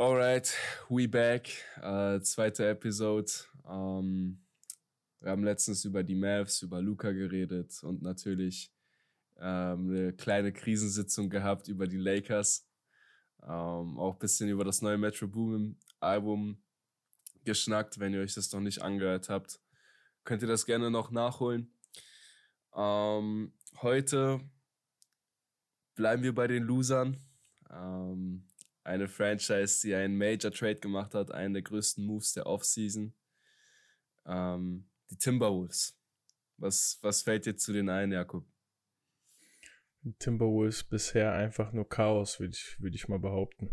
Alright, we back. Äh, zweite Episode. Ähm, wir haben letztens über die Mavs, über Luca geredet und natürlich ähm, eine kleine Krisensitzung gehabt über die Lakers. Ähm, auch ein bisschen über das neue Metro Boomin Album geschnackt. Wenn ihr euch das noch nicht angehört habt, könnt ihr das gerne noch nachholen. Ähm, heute bleiben wir bei den Losern. Ähm, eine Franchise, die einen Major Trade gemacht hat, einen der größten Moves der Offseason. Ähm, die Timberwolves. Was, was fällt dir zu denen ein, Jakob? Timberwolves bisher einfach nur Chaos, würde ich, würd ich mal behaupten.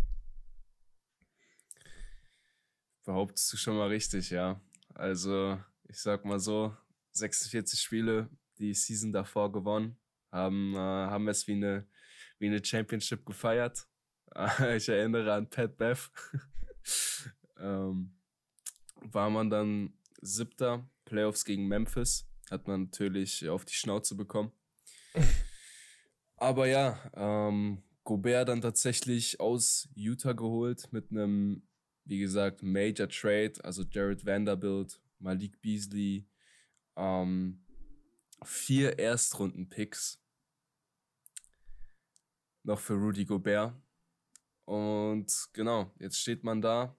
Behauptest du schon mal richtig, ja. Also, ich sag mal so, 46 Spiele, die Season davor gewonnen, haben, äh, haben es wie eine, wie eine Championship gefeiert. ich erinnere an Pat Beth. ähm, war man dann siebter, Playoffs gegen Memphis, hat man natürlich auf die Schnauze bekommen. Aber ja, ähm, Gobert dann tatsächlich aus Utah geholt mit einem, wie gesagt, Major Trade, also Jared Vanderbilt, Malik Beasley, ähm, vier Erstrunden-Picks noch für Rudy Gobert. Und genau, jetzt steht man da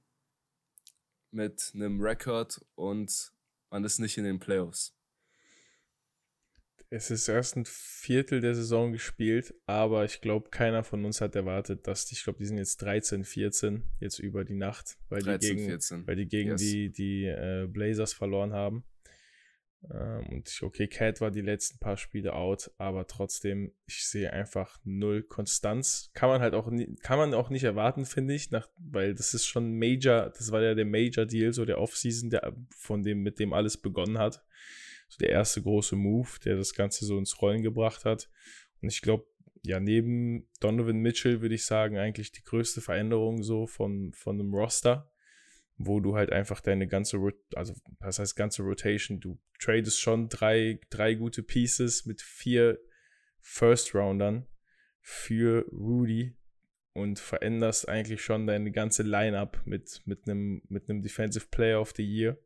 mit einem Rekord und man ist nicht in den Playoffs. Es ist erst ein Viertel der Saison gespielt, aber ich glaube, keiner von uns hat erwartet, dass die, ich glaube, die sind jetzt 13, 14 jetzt über die Nacht, weil 13, die gegen, 14. Weil die, gegen yes. die, die äh, Blazers verloren haben. Ähm, und okay, Cat war die letzten paar Spiele out, aber trotzdem, ich sehe einfach null Konstanz. Kann man halt auch, nie, kann man auch nicht erwarten, finde ich, nach, weil das ist schon Major, das war ja der Major Deal, so der Offseason, der, von dem, mit dem alles begonnen hat. So der erste große Move, der das Ganze so ins Rollen gebracht hat. Und ich glaube, ja, neben Donovan Mitchell würde ich sagen, eigentlich die größte Veränderung so von, von einem Roster wo du halt einfach deine ganze, also was heißt ganze Rotation, du tradest schon drei, drei gute Pieces mit vier First-Roundern für Rudy und veränderst eigentlich schon deine ganze Lineup mit, mit einem mit einem Defensive Player of the Year.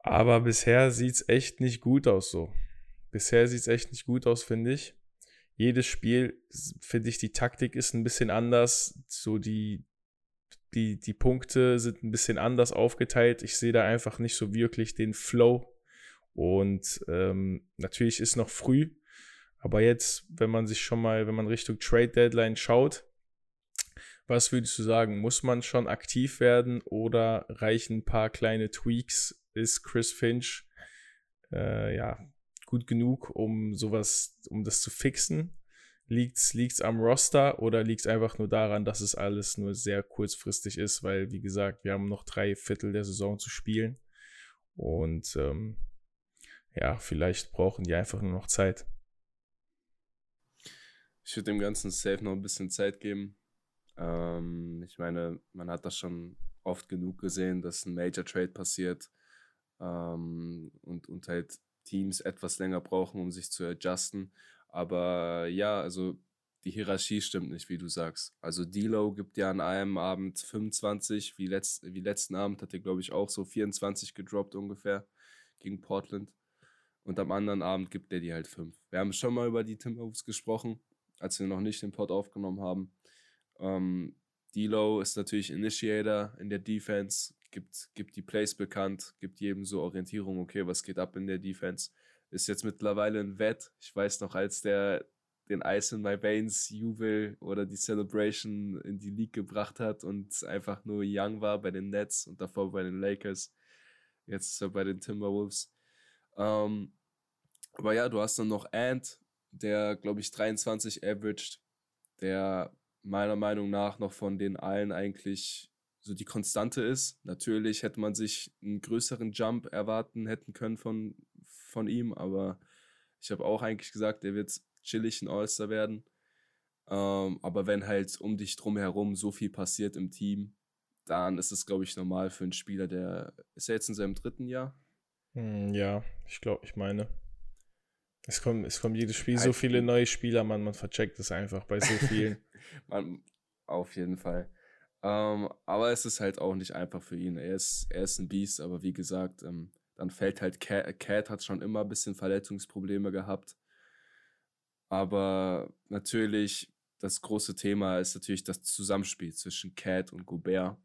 Aber bisher sieht es echt nicht gut aus so. Bisher sieht es echt nicht gut aus, finde ich. Jedes Spiel, finde ich, die Taktik ist ein bisschen anders. So die, die, die Punkte sind ein bisschen anders aufgeteilt. Ich sehe da einfach nicht so wirklich den Flow. Und ähm, natürlich ist noch früh, aber jetzt, wenn man sich schon mal, wenn man Richtung Trade Deadline schaut, was würdest du sagen? Muss man schon aktiv werden oder reichen ein paar kleine Tweaks? Ist Chris Finch äh, ja gut genug, um sowas, um das zu fixen? Liegt es am Roster oder liegt es einfach nur daran, dass es alles nur sehr kurzfristig ist? Weil, wie gesagt, wir haben noch drei Viertel der Saison zu spielen. Und ähm, ja, vielleicht brauchen die einfach nur noch Zeit. Ich würde dem Ganzen safe noch ein bisschen Zeit geben. Ähm, ich meine, man hat das schon oft genug gesehen, dass ein Major Trade passiert ähm, und, und halt Teams etwas länger brauchen, um sich zu adjusten. Aber ja, also die Hierarchie stimmt nicht, wie du sagst. Also Dilo gibt ja an einem Abend 25, wie, letzt, wie letzten Abend hat er, glaube ich, auch so 24 gedroppt ungefähr gegen Portland. Und am anderen Abend gibt er die halt 5. Wir haben schon mal über die Timberwolves gesprochen, als wir noch nicht den Pod aufgenommen haben. Ähm, Dilo ist natürlich Initiator in der Defense, gibt, gibt die Plays bekannt, gibt jedem so Orientierung, okay, was geht ab in der Defense ist jetzt mittlerweile ein Wett. Ich weiß noch, als der den Ice in My Veins Jubel oder die Celebration in die League gebracht hat und einfach nur young war bei den Nets und davor bei den Lakers. Jetzt ist er bei den Timberwolves. Ähm, aber ja, du hast dann noch Ant, der, glaube ich, 23 averaged, der meiner Meinung nach noch von den allen eigentlich so die Konstante ist. Natürlich hätte man sich einen größeren Jump erwarten hätten können von von ihm, aber ich habe auch eigentlich gesagt, er wird chillig ein All-Star werden. Ähm, aber wenn halt um dich drum herum so viel passiert im Team, dann ist es, glaube ich, normal für einen Spieler, der ist er jetzt in seinem dritten Jahr? Hm, ja, ich glaube, ich meine. Es kommt, es kommt jedes Spiel so viele neue Spieler, man, man vercheckt es einfach bei so vielen. man, auf jeden Fall. Ähm, aber es ist halt auch nicht einfach für ihn. Er ist, er ist ein Biest, aber wie gesagt, ähm, dann fällt halt Cat, Cat hat schon immer ein bisschen Verletzungsprobleme gehabt. Aber natürlich, das große Thema ist natürlich das Zusammenspiel zwischen Cat und Gobert,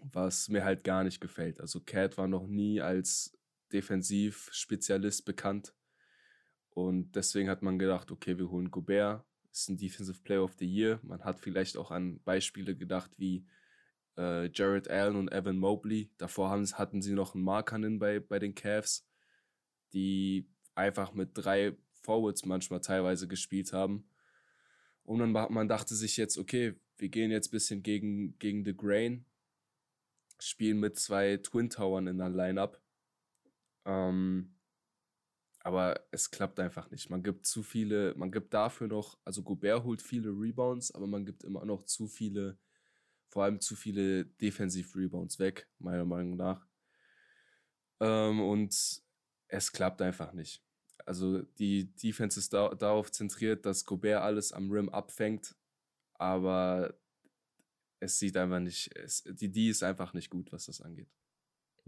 was mir halt gar nicht gefällt. Also Cat war noch nie als Defensivspezialist bekannt. Und deswegen hat man gedacht, okay, wir holen Gobert, ist ein Defensive Player of the Year. Man hat vielleicht auch an Beispiele gedacht wie äh, Jared Allen und Evan Mobley. Davor haben, hatten sie noch einen Markanen bei, bei den Cavs, die einfach mit drei Forwards manchmal teilweise gespielt haben. Und dann man dachte sich jetzt, okay, wir gehen jetzt ein bisschen gegen, gegen The Grain, spielen mit zwei Twin Towern in der Lineup. Ähm, aber es klappt einfach nicht. Man gibt zu viele, man gibt dafür noch, also Gobert holt viele Rebounds, aber man gibt immer noch zu viele, vor allem zu viele Defensiv-Rebounds weg, meiner Meinung nach. Ähm, und es klappt einfach nicht. Also die Defense ist da, darauf zentriert, dass Gobert alles am Rim abfängt, aber es sieht einfach nicht, es, die D ist einfach nicht gut, was das angeht.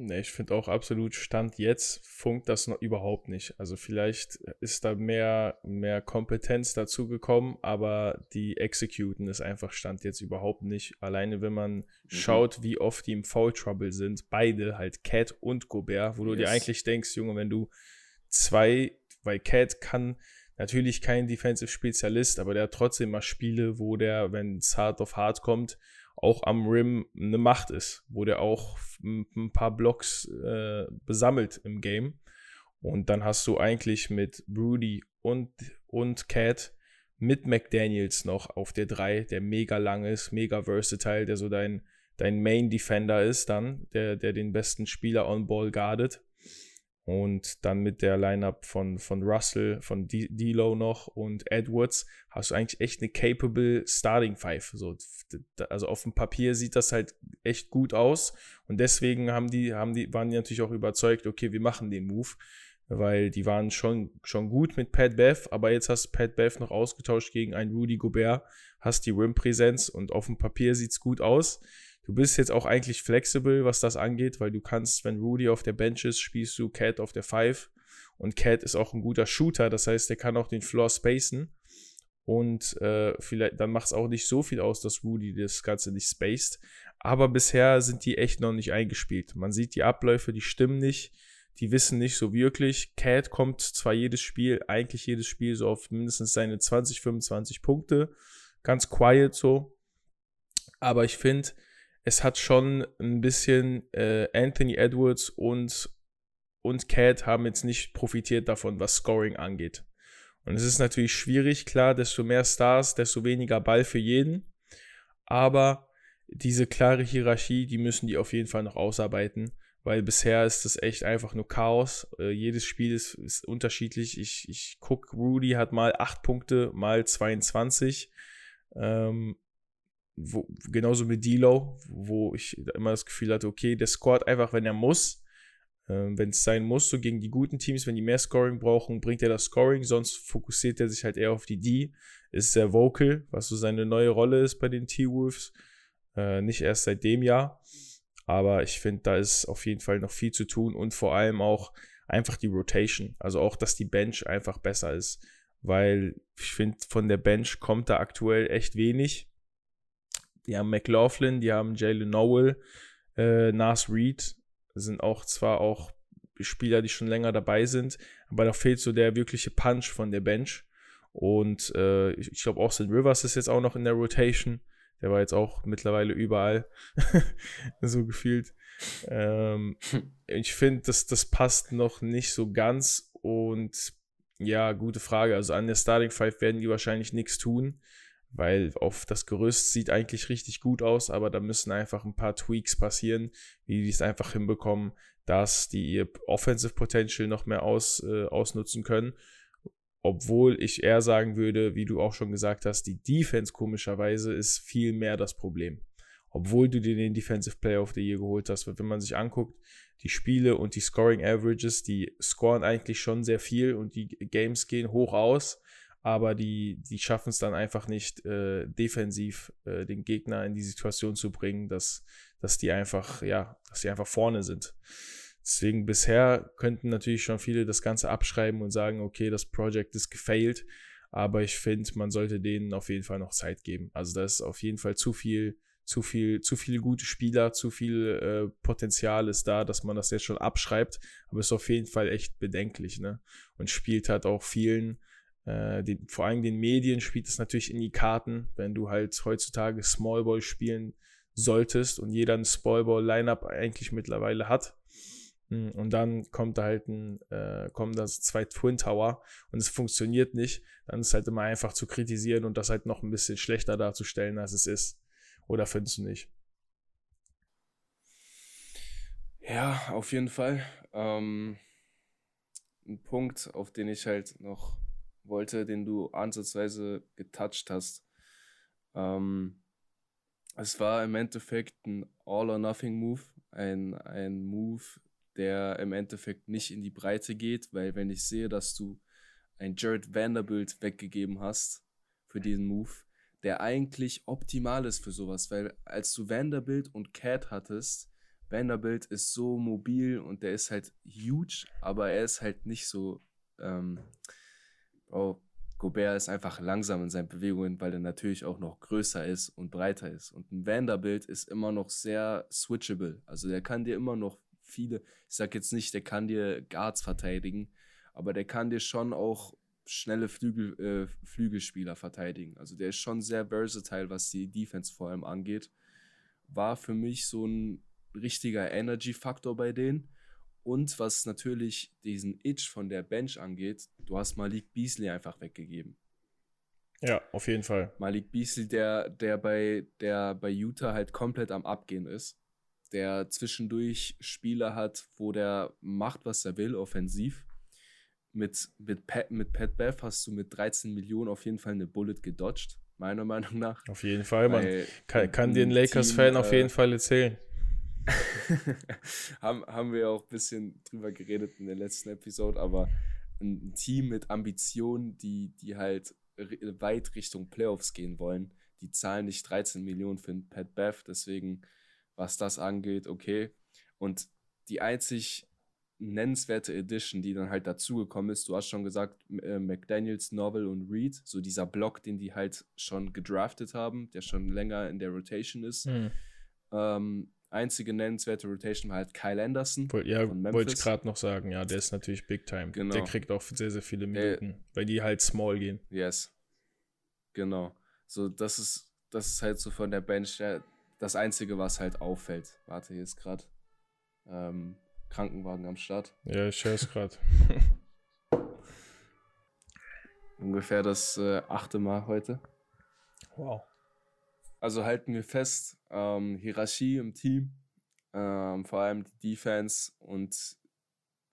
Ne, ich finde auch absolut Stand jetzt funkt das noch überhaupt nicht. Also vielleicht ist da mehr, mehr Kompetenz dazu gekommen, aber die Executen ist einfach Stand jetzt überhaupt nicht. Alleine wenn man mhm. schaut, wie oft die im Foul Trouble sind, beide halt Cat und Gobert, wo du yes. dir eigentlich denkst, Junge, wenn du zwei, weil Cat kann natürlich kein Defensive Spezialist, aber der hat trotzdem mal Spiele, wo der, wenn es hart auf hart kommt, auch am Rim eine Macht ist, wo der auch ein paar Blocks äh, besammelt im Game. Und dann hast du eigentlich mit Rudy und, und Cat mit McDaniels noch auf der 3, der mega lang ist, mega versatile, der so dein, dein Main Defender ist dann, der, der den besten Spieler on Ball guardet. Und dann mit der Lineup von, von Russell, von D'Lo noch und Edwards hast du eigentlich echt eine capable Starting Five. So, also auf dem Papier sieht das halt echt gut aus. Und deswegen haben die, haben die, waren die natürlich auch überzeugt, okay, wir machen den Move. Weil die waren schon, schon gut mit Pat Bev, aber jetzt hast du Pat Bev noch ausgetauscht gegen einen Rudy Gobert, hast die Rim-Präsenz und auf dem Papier sieht es gut aus. Du bist jetzt auch eigentlich flexibel, was das angeht, weil du kannst, wenn Rudy auf der Bench ist, spielst du Cat auf der 5. Und Cat ist auch ein guter Shooter, das heißt, der kann auch den Floor spacen. Und äh, vielleicht, dann macht es auch nicht so viel aus, dass Rudy das Ganze nicht spaced. Aber bisher sind die echt noch nicht eingespielt. Man sieht die Abläufe, die stimmen nicht. Die wissen nicht so wirklich. Cat kommt zwar jedes Spiel, eigentlich jedes Spiel so auf mindestens seine 20, 25 Punkte. Ganz quiet so. Aber ich finde, es hat schon ein bisschen äh, Anthony Edwards und, und Cat haben jetzt nicht profitiert davon, was Scoring angeht. Und es ist natürlich schwierig, klar, desto mehr Stars, desto weniger Ball für jeden. Aber diese klare Hierarchie, die müssen die auf jeden Fall noch ausarbeiten, weil bisher ist das echt einfach nur Chaos. Äh, jedes Spiel ist, ist unterschiedlich. Ich, ich gucke, Rudy hat mal 8 Punkte, mal 22. Ähm, wo, genauso mit Dilo, wo ich immer das Gefühl hatte, okay, der scoret einfach, wenn er muss. Ähm, wenn es sein muss, so gegen die guten Teams, wenn die mehr Scoring brauchen, bringt er das Scoring, sonst fokussiert er sich halt eher auf die D. Ist sehr vocal, was so seine neue Rolle ist bei den T-Wolves. Äh, nicht erst seit dem Jahr. Aber ich finde, da ist auf jeden Fall noch viel zu tun und vor allem auch einfach die Rotation. Also auch, dass die Bench einfach besser ist. Weil ich finde, von der Bench kommt da aktuell echt wenig. Die haben McLaughlin, die haben Jalen Nowell, äh, Nas Reed, sind auch zwar auch Spieler, die schon länger dabei sind, aber da fehlt so der wirkliche Punch von der Bench. Und äh, ich, ich glaube, Austin Rivers ist jetzt auch noch in der Rotation. Der war jetzt auch mittlerweile überall, so gefühlt. Ähm, ich finde, das, das passt noch nicht so ganz. Und ja, gute Frage. Also an der Starting Five werden die wahrscheinlich nichts tun weil auf das Gerüst sieht eigentlich richtig gut aus, aber da müssen einfach ein paar Tweaks passieren, wie die es einfach hinbekommen, dass die ihr Offensive Potential noch mehr aus, äh, ausnutzen können. Obwohl ich eher sagen würde, wie du auch schon gesagt hast, die Defense komischerweise ist viel mehr das Problem. Obwohl du dir den Defensive Player of the Year geholt hast, wenn man sich anguckt, die Spiele und die Scoring Averages, die scoren eigentlich schon sehr viel und die Games gehen hoch aus aber die, die schaffen es dann einfach nicht, äh, defensiv äh, den Gegner in die Situation zu bringen, dass, dass die einfach, ja, dass die einfach vorne sind. Deswegen bisher könnten natürlich schon viele das Ganze abschreiben und sagen, okay, das Projekt ist gefailed, aber ich finde, man sollte denen auf jeden Fall noch Zeit geben. Also da ist auf jeden Fall zu viel, zu viel, zu viele gute Spieler, zu viel äh, Potenzial ist da, dass man das jetzt schon abschreibt, aber ist auf jeden Fall echt bedenklich, ne? Und spielt halt auch vielen, äh, den, vor allem den Medien spielt es natürlich in die Karten, wenn du halt heutzutage Smallball spielen solltest und jeder ein Smallball-Lineup eigentlich mittlerweile hat hm, und dann kommt da halt ein, äh, kommen da zwei Twin Tower und es funktioniert nicht, dann ist halt immer einfach zu kritisieren und das halt noch ein bisschen schlechter darzustellen, als es ist. Oder findest du nicht? Ja, auf jeden Fall. Ähm, ein Punkt, auf den ich halt noch wollte, den du ansatzweise getoucht hast. Ähm, es war im Endeffekt ein All-or-Nothing-Move, ein, ein Move, der im Endeffekt nicht in die Breite geht, weil wenn ich sehe, dass du ein Jared Vanderbilt weggegeben hast für diesen Move, der eigentlich optimal ist für sowas, weil als du Vanderbilt und Cat hattest, Vanderbilt ist so mobil und der ist halt huge, aber er ist halt nicht so, ähm, oh, Gobert ist einfach langsam in seinen Bewegungen, weil er natürlich auch noch größer ist und breiter ist. Und ein Vanderbilt ist immer noch sehr switchable. Also der kann dir immer noch viele, ich sag jetzt nicht, der kann dir Guards verteidigen, aber der kann dir schon auch schnelle Flügel, äh, Flügelspieler verteidigen. Also der ist schon sehr versatile, was die Defense vor allem angeht. War für mich so ein richtiger Energy-Faktor bei denen. Und was natürlich diesen Itch von der Bench angeht, du hast Malik Beasley einfach weggegeben. Ja, auf jeden Fall. Malik Beasley, der, der, bei, der bei Utah halt komplett am Abgehen ist der zwischendurch Spieler hat, wo der macht, was er will, offensiv. Mit, mit, Pat, mit Pat Bev hast du mit 13 Millionen auf jeden Fall eine Bullet gedodged, meiner Meinung nach. Auf jeden Fall, man kann, kann den Lakers-Fan äh, auf jeden Fall erzählen. haben, haben wir auch ein bisschen drüber geredet in der letzten Episode, aber ein Team mit Ambitionen, die, die halt weit Richtung Playoffs gehen wollen, die zahlen nicht 13 Millionen für einen Pat Bev, deswegen was das angeht, okay. Und die einzig nennenswerte Edition, die dann halt dazugekommen ist, du hast schon gesagt, äh, McDaniels, Novel und Reed, so dieser Block, den die halt schon gedraftet haben, der schon länger in der Rotation ist. Mhm. Ähm, einzige nennenswerte Rotation war halt Kyle Anderson. Ja, wollte ich gerade noch sagen, ja, der ist natürlich Big Time. Genau. Der kriegt auch sehr, sehr viele Minuten, äh, weil die halt small gehen. Yes. Genau. So, das ist, das ist halt so von der Bench, ja, das Einzige, was halt auffällt. Warte, hier ist gerade ähm, Krankenwagen am Start. Ja, ich höre es gerade. Ungefähr das äh, achte Mal heute. Wow. Also halten wir fest, ähm, Hierarchie im Team, ähm, vor allem die Defense und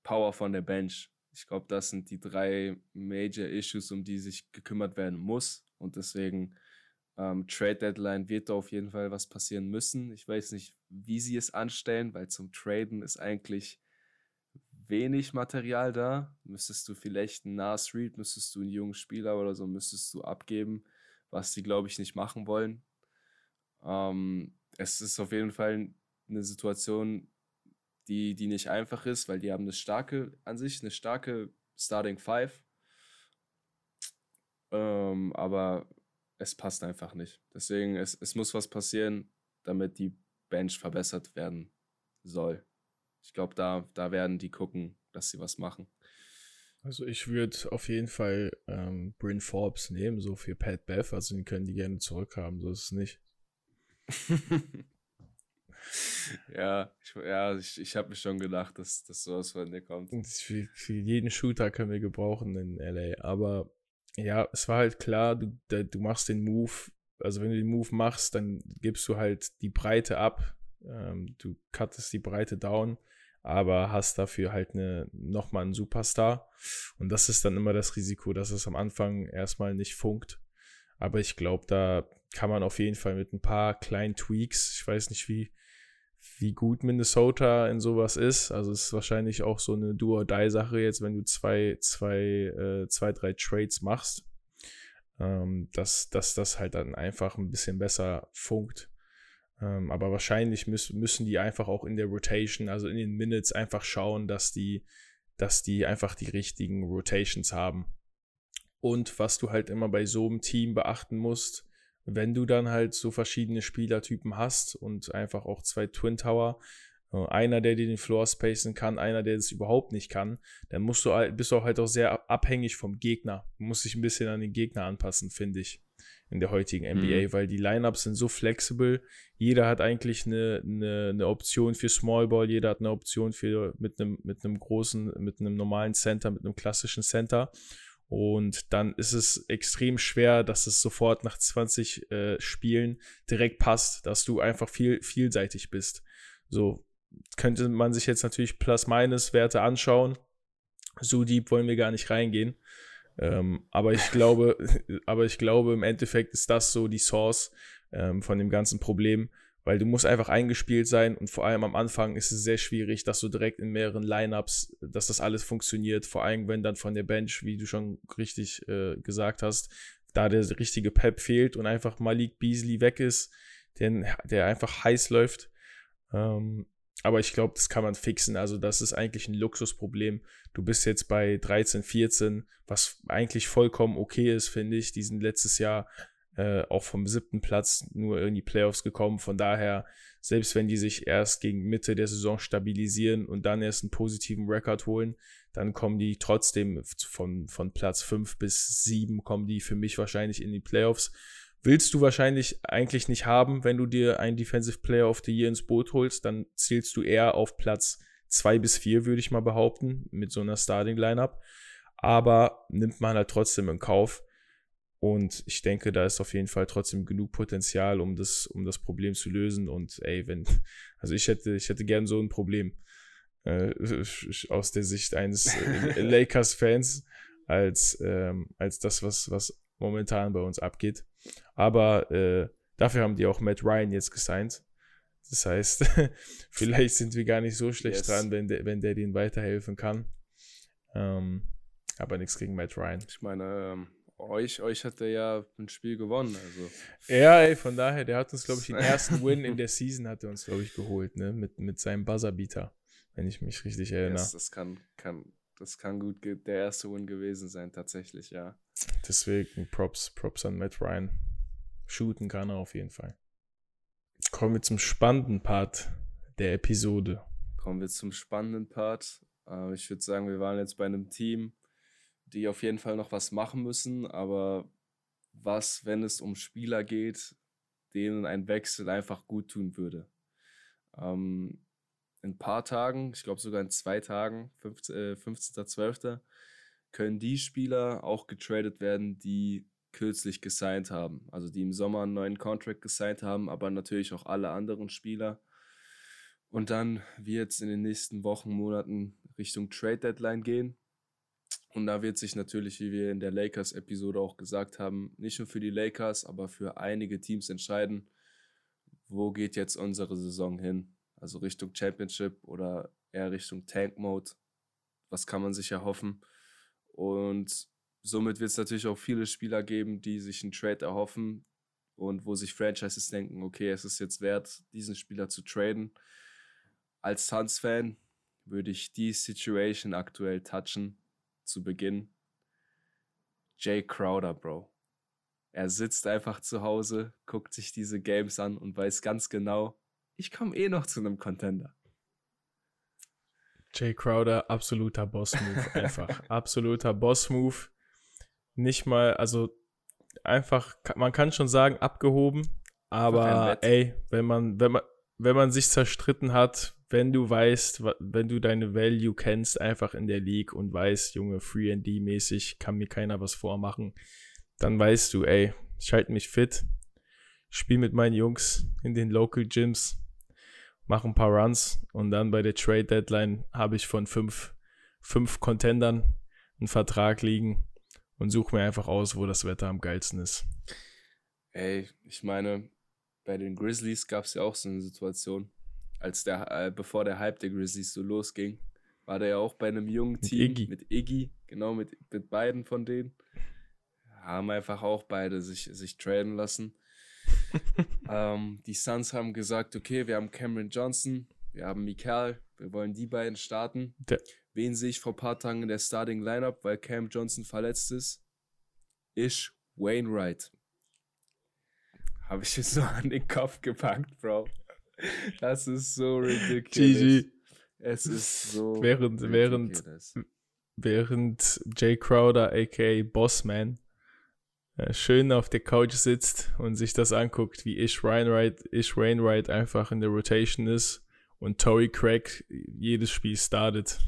Power von der Bench. Ich glaube, das sind die drei Major Issues, um die sich gekümmert werden muss. Und deswegen ähm, Trade Deadline wird da auf jeden Fall was passieren müssen. Ich weiß nicht, wie sie es anstellen, weil zum Traden ist eigentlich wenig Material da. Müsstest du vielleicht einen Nas Reed, müsstest du einen jungen Spieler oder so, müsstest du abgeben, was sie, glaube ich, nicht machen wollen. Ähm, es ist auf jeden Fall eine Situation, die, die nicht einfach ist, weil die haben eine starke, an sich eine starke Starting Five. Ähm, aber es passt einfach nicht. Deswegen, es, es muss was passieren, damit die Bench verbessert werden soll. Ich glaube, da, da werden die gucken, dass sie was machen. Also ich würde auf jeden Fall ähm, Bryn Forbes nehmen, so für Pat Beth, also den können die gerne zurückhaben, so ist es nicht. Ja, ich, ja, ich, ich habe mir schon gedacht, dass, dass sowas von dir kommt. Für, für jeden Shooter können wir gebrauchen in LA, aber ja, es war halt klar, du, du machst den Move, also wenn du den Move machst, dann gibst du halt die Breite ab, ähm, du cuttest die Breite down, aber hast dafür halt eine, nochmal einen Superstar. Und das ist dann immer das Risiko, dass es am Anfang erstmal nicht funkt. Aber ich glaube, da kann man auf jeden Fall mit ein paar kleinen Tweaks, ich weiß nicht, wie, wie gut Minnesota in sowas ist. Also es ist wahrscheinlich auch so eine Do-or-Die-Sache jetzt, wenn du zwei, zwei, äh, zwei, drei Trades machst. ähm, dass, dass das halt dann einfach ein bisschen besser funkt. Ähm, aber wahrscheinlich müß, müssen die einfach auch in der Rotation, also in den Minutes, einfach schauen, dass die, dass die einfach die richtigen Rotations haben. Und was du halt immer bei so einem Team beachten musst, wenn du dann halt so verschiedene Spielertypen hast und einfach auch zwei Twin Tower, äh, einer, der dir den Floor spacen kann, einer, der das überhaupt nicht kann, dann musst du halt, bist du auch halt auch sehr abhängig vom Gegner. Du musst dich ein bisschen an den Gegner anpassen, finde ich, in der heutigen NBA, mhm. weil die Lineups sind so flexibel. Jeder hat eigentlich eine, eine, eine Option für Small Ball, jeder hat eine Option für mit einem, mit einem großen, mit einem normalen Center, mit einem klassischen Center. Und dann ist es extrem schwer, dass es sofort nach 20 äh, Spielen direkt passt, dass du einfach viel vielseitig bist. So, könnte man sich jetzt natürlich Plus-Minus-Werte anschauen. So deep wollen wir gar nicht reingehen. Ähm, aber ich glaube, aber ich glaube, im Endeffekt ist das so die Source ähm, von dem ganzen Problem, weil du musst einfach eingespielt sein und vor allem am Anfang ist es sehr schwierig, dass du direkt in mehreren Lineups, dass das alles funktioniert. Vor allem, wenn dann von der Bench, wie du schon richtig äh, gesagt hast, da der richtige Pep fehlt und einfach Malik Beasley weg ist, der, der einfach heiß läuft. Ähm, aber ich glaube, das kann man fixen. Also, das ist eigentlich ein Luxusproblem. Du bist jetzt bei 13, 14, was eigentlich vollkommen okay ist, finde ich. Die sind letztes Jahr äh, auch vom siebten Platz nur in die Playoffs gekommen. Von daher, selbst wenn die sich erst gegen Mitte der Saison stabilisieren und dann erst einen positiven Rekord holen, dann kommen die trotzdem von, von Platz 5 bis 7 kommen die für mich wahrscheinlich in die Playoffs willst du wahrscheinlich eigentlich nicht haben, wenn du dir einen Defensive Player of the Year ins Boot holst, dann zählst du eher auf Platz 2 bis 4, würde ich mal behaupten, mit so einer Starting Lineup. Aber nimmt man halt trotzdem in Kauf. Und ich denke, da ist auf jeden Fall trotzdem genug Potenzial, um das, um das Problem zu lösen. Und ey, wenn, also ich hätte, ich hätte gern so ein Problem äh, aus der Sicht eines äh, Lakers-Fans als, ähm, als das, was, was momentan bei uns abgeht. Aber äh, dafür haben die auch Matt Ryan jetzt gesigned. Das heißt, vielleicht sind wir gar nicht so schlecht yes. dran, wenn der, wenn der denen weiterhelfen kann. Ähm, aber nichts gegen Matt Ryan. Ich meine, ähm, euch, euch hat er ja ein Spiel gewonnen. Also. Ja, ey, von daher, der hat uns, glaube ich, den ersten Win in der Season hat er uns, glaube ich, geholt, ne? Mit, mit seinem Buzzerbeater, wenn ich mich richtig erinnere. Yes, das kann, kann, das kann gut der erste Win gewesen sein, tatsächlich, ja. Deswegen Props, Props an Matt Ryan. Shooten kann er auf jeden Fall. Kommen wir zum spannenden Part der Episode. Kommen wir zum spannenden Part. Äh, ich würde sagen, wir waren jetzt bei einem Team, die auf jeden Fall noch was machen müssen, aber was, wenn es um Spieler geht, denen ein Wechsel einfach gut tun würde. Ähm, in ein paar Tagen, ich glaube sogar in zwei Tagen, 15, äh, 15.12., können die Spieler auch getradet werden, die kürzlich gesigned haben. Also die im Sommer einen neuen Contract gesigned haben, aber natürlich auch alle anderen Spieler. Und dann wird es in den nächsten Wochen, Monaten Richtung Trade Deadline gehen. Und da wird sich natürlich, wie wir in der Lakers-Episode auch gesagt haben, nicht nur für die Lakers, aber für einige Teams entscheiden, wo geht jetzt unsere Saison hin. Also Richtung Championship oder eher Richtung Tank Mode. Was kann man sich erhoffen? Und somit wird es natürlich auch viele Spieler geben, die sich einen Trade erhoffen und wo sich Franchises denken, okay, es ist jetzt wert, diesen Spieler zu traden. Als Suns-Fan würde ich die Situation aktuell touchen zu Beginn. Jay Crowder, Bro. Er sitzt einfach zu Hause, guckt sich diese Games an und weiß ganz genau, ich komme eh noch zu einem Contender. Jay Crowder, absoluter Boss-Move, einfach. absoluter Boss-Move. Nicht mal, also einfach, man kann schon sagen, abgehoben, aber ey, wenn man, wenn man, wenn man sich zerstritten hat, wenn du weißt, wenn du deine Value kennst, einfach in der League und weißt, Junge, Free and D-mäßig kann mir keiner was vormachen, dann weißt du, ey, ich halte mich fit, spiel mit meinen Jungs in den Local Gyms, mache ein paar Runs und dann bei der Trade Deadline habe ich von fünf, fünf Contendern einen Vertrag liegen und suche mir einfach aus, wo das Wetter am geilsten ist. Ey, ich meine, bei den Grizzlies gab es ja auch so eine Situation, als der, äh, bevor der Hype der Grizzlies so losging, war der ja auch bei einem jungen Team mit Iggy, mit Iggy genau, mit, mit beiden von denen. haben einfach auch beide sich, sich traden lassen. ähm, die Suns haben gesagt, okay, wir haben Cameron Johnson, wir haben Mikael, wir wollen die beiden starten. Der Wen sehe ich vor ein paar Tagen in der Starting Lineup, weil Cam Johnson verletzt ist? Ish Wainwright. Habe ich es so an den Kopf gepackt, Bro. Das ist so ridiculous. GG. Es ist so. Während, während, während Jay Crowder, aka Bossman, äh, schön auf der Couch sitzt und sich das anguckt, wie Ish Wainwright, Ish Wainwright einfach in der Rotation ist und Tory Craig jedes Spiel startet,